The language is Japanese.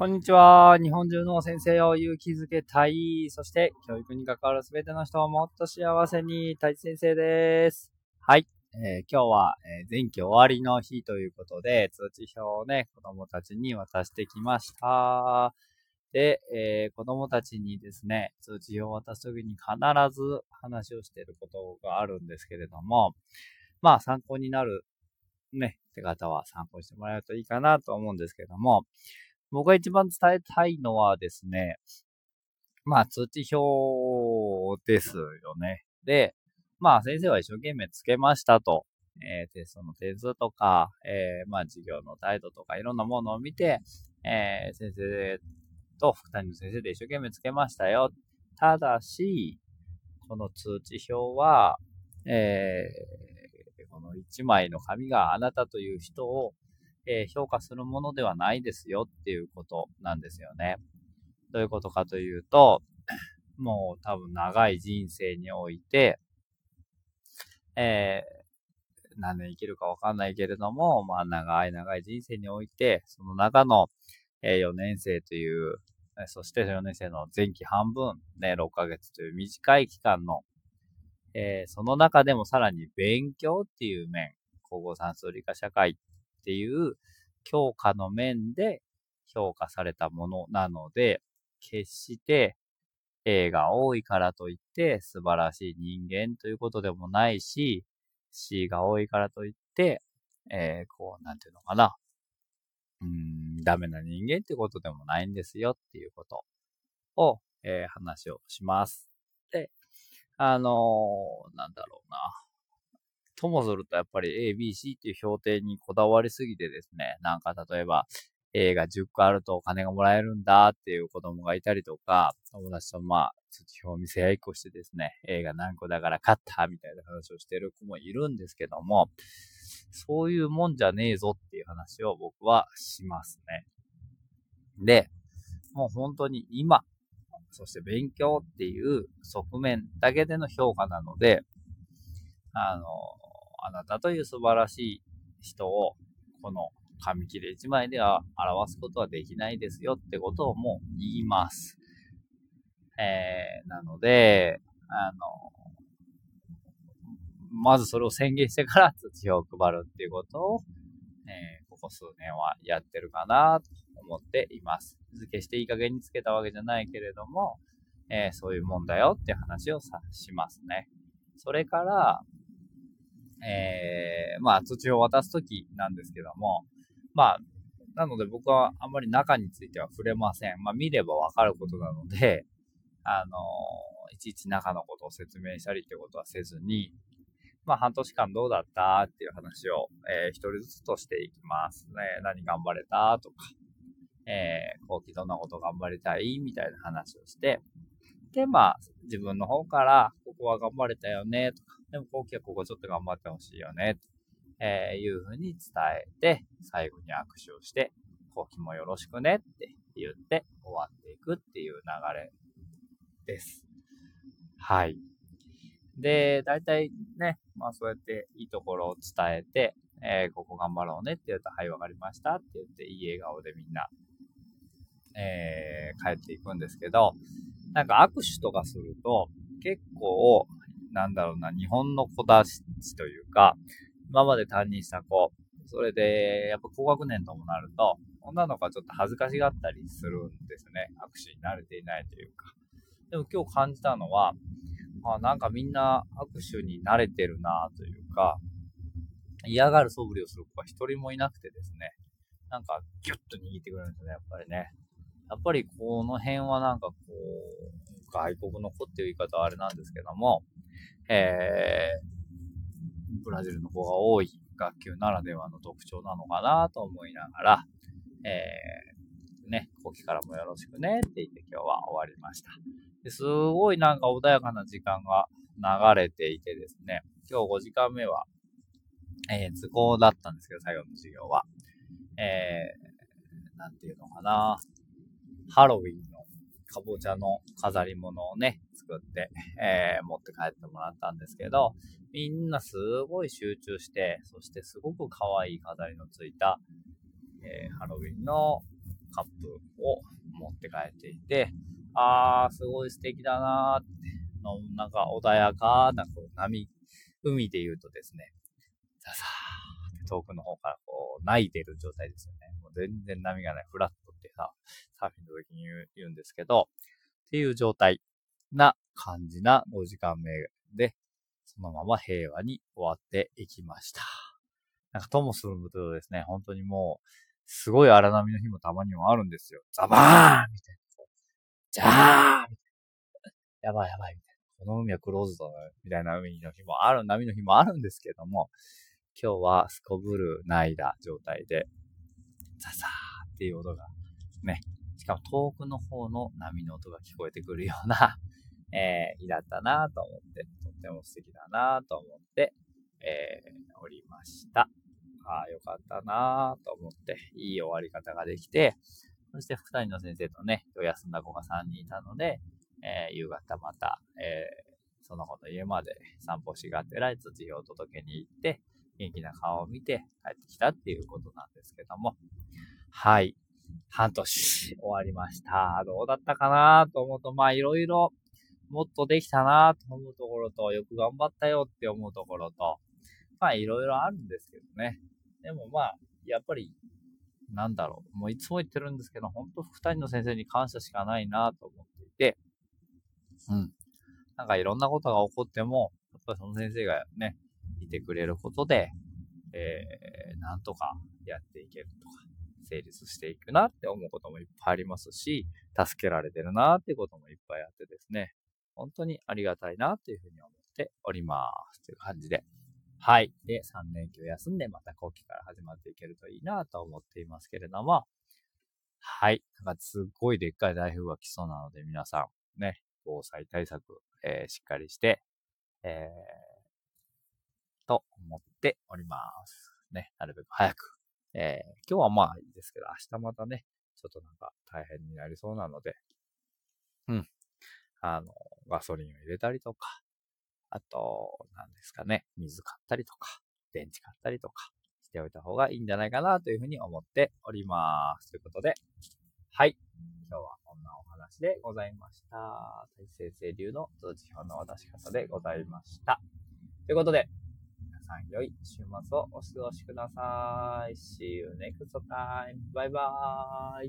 こんにちは。日本中の先生を勇気づけたい。そして、教育に関わるすべての人をもっと幸せに、太一先生です。はい。えー、今日は、えー、前期終わりの日ということで、通知表をね、子供たちに渡してきました。で、えー、子供たちにですね、通知表を渡すときに必ず話をしていることがあるんですけれども、まあ参考になるね、って方は参考してもらえるといいかなと思うんですけども、僕が一番伝えたいのはですね、まあ通知表ですよね。で、まあ先生は一生懸命つけましたと。えー、テストの点数とか、えー、まあ授業の態度とかいろんなものを見て、えー、先生と二人の先生で一生懸命つけましたよ。ただし、この通知表は、えー、この一枚の紙があなたという人をえ、評価するものではないですよっていうことなんですよね。どういうことかというと、もう多分長い人生において、えー、何年生きるかわかんないけれども、まあ長い長い人生において、その中の、え、4年生という、そして4年生の前期半分、ね、6ヶ月という短い期間の、えー、その中でもさらに勉強っていう面、高校算数理科社会っていう強化の面で評価されたものなので、決して A が多いからといって素晴らしい人間ということでもないし、C が多いからといって、えー、こう、なんていうのかな。うん、ダメな人間ってことでもないんですよっていうことを、えー、話をします。で、あのー、なんだろうな。ともするとやっぱり A、B、C っていう評定にこだわりすぎてですね、なんか例えば A が10個あるとお金がもらえるんだっていう子供がいたりとか、友達とまあ、通知表見せ合いっこしてですね、A が何個だから勝ったみたいな話をしてる子もいるんですけども、そういうもんじゃねえぞっていう話を僕はしますね。で、もう本当に今、そして勉強っていう側面だけでの評価なので、あの、あなたという素晴らしい人を、この紙切れ1枚では表すことはできないですよってことをもう言います。えー、なので、あの、まずそれを宣言してから通知表を配るっていうことを、えー、ここ数年はやってるかなと思っています。付していい加減につけたわけじゃないけれども、えー、そういうもんだよって話をさしますね。それから、えー、まあ、通知を渡すときなんですけども、まあ、なので僕はあんまり中については触れません。まあ、見ればわかることなので、あのいちいち中のことを説明したりってことはせずに、まあ、半年間どうだったっていう話を、えー、一人ずつとしていきますね。何頑張れたとか、えー、後期どんなこと頑張りたいみたいな話をして、で、まあ、自分の方から、ここは頑張れたよね、とか、でも後期はここちょっと頑張ってほしいよね、と、え、いうふうに伝えて、最後に握手をして、後期もよろしくねって言って終わっていくっていう流れです。はい。で、大体ね、まあそうやっていいところを伝えて、えー、ここ頑張ろうねって言うと、はい、わかりましたって言って、いい笑顔でみんな、えー、帰っていくんですけど、なんか握手とかすると、結構、なんだろうな、日本の子たちというか、今まで担任した子、それで、やっぱ高学年ともなると、女の子はちょっと恥ずかしがったりするんですね。握手に慣れていないというか。でも今日感じたのは、あなんかみんな握手に慣れてるなというか、嫌がる素振りをする子が一人もいなくてですね、なんかギュッと握ってくれるんですね、やっぱりね。やっぱりこの辺はなんかこう、外国の子っていう言い方はあれなんですけども、えー、ブラジルの子が多い学級ならではの特徴なのかなと思いながら、えー、ね、後期からもよろしくねって言って今日は終わりました。ですごいなんか穏やかな時間が流れていてですね、今日5時間目は、えー、図工だったんですけど、最後の授業は。えー、なんていうのかな。ハロウィンのかぼちゃの飾り物をね、作って、えー、持って帰ってもらったんですけど、みんなすごい集中して、そしてすごく可愛い飾りのついた、えー、ハロウィンのカップを持って帰っていて、あー、すごい素敵だなーって、なんか穏やかなこう波、海で言うとですね、ささーって遠くの方からこう泣いてる状態ですよね。もう全然波がない、フラットってさ、サーフィンの時に言う言うんですけど、っていう状態な感じな5時間目で、そのまま平和に終わっていきました。なんかともするとですね、本当にもう、すごい荒波の日もたまにもあるんですよ。ザバーンみたいな。ジャーみたいな。やばいやばいみたいな。この海はクローズドだみたいな海の日もある、波の日もあるんですけども、今日はすこぶるないだ状態で、ザザーっていう音がね、しかも遠くの方の波の音が聞こえてくるようなえー、日だったなと思って、とっても素敵だなと思って、えー、おりました。ああ、よかったなと思って、いい終わり方ができて、そして副担任の先生とね、今日休んだ子が3人いたので、えー、夕方また、えー、その子の家まで散歩しがてら土を届けに行って、元気な顔を見て帰ってきたっていうことなんですけども、はい。半年終わりました。どうだったかなと思うと、まあいろいろもっとできたなと思うところと、よく頑張ったよって思うところと、まあいろいろあるんですけどね。でもまあ、やっぱり、なんだろう。もういつも言ってるんですけど、本当二人の先生に感謝しかないなと思っていて、うん。なんかいろんなことが起こっても、やっぱりその先生がね、いてくれることで、えー、なんとかやっていけるとか、成立していくなって思うこともいっぱいありますし、助けられてるなってこともいっぱいあってですね、本当にありがたいなというふうに思っております。という感じで。はい。で、3連休休んでまた後期から始まっていけるといいなと思っていますけれども、はい。なんかすっごいでっかい台風が来そうなので皆さん、ね、防災対策、えー、しっかりして、えー、と思っております。ね、なるべく早く。えー、今日はまあいいですけど、明日またね、ちょっとなんか大変になりそうなので、うん。あの、ガソリンを入れたりとか、あと、何ですかね、水買ったりとか、電池買ったりとかしておいた方がいいんじゃないかなというふうに思っております。ということで、はい。今日はこんなお話でございました。大成生流の通知表の渡し方でございました。ということで、皆さん良い週末をお過ごしください。See you next time. バイバーイ。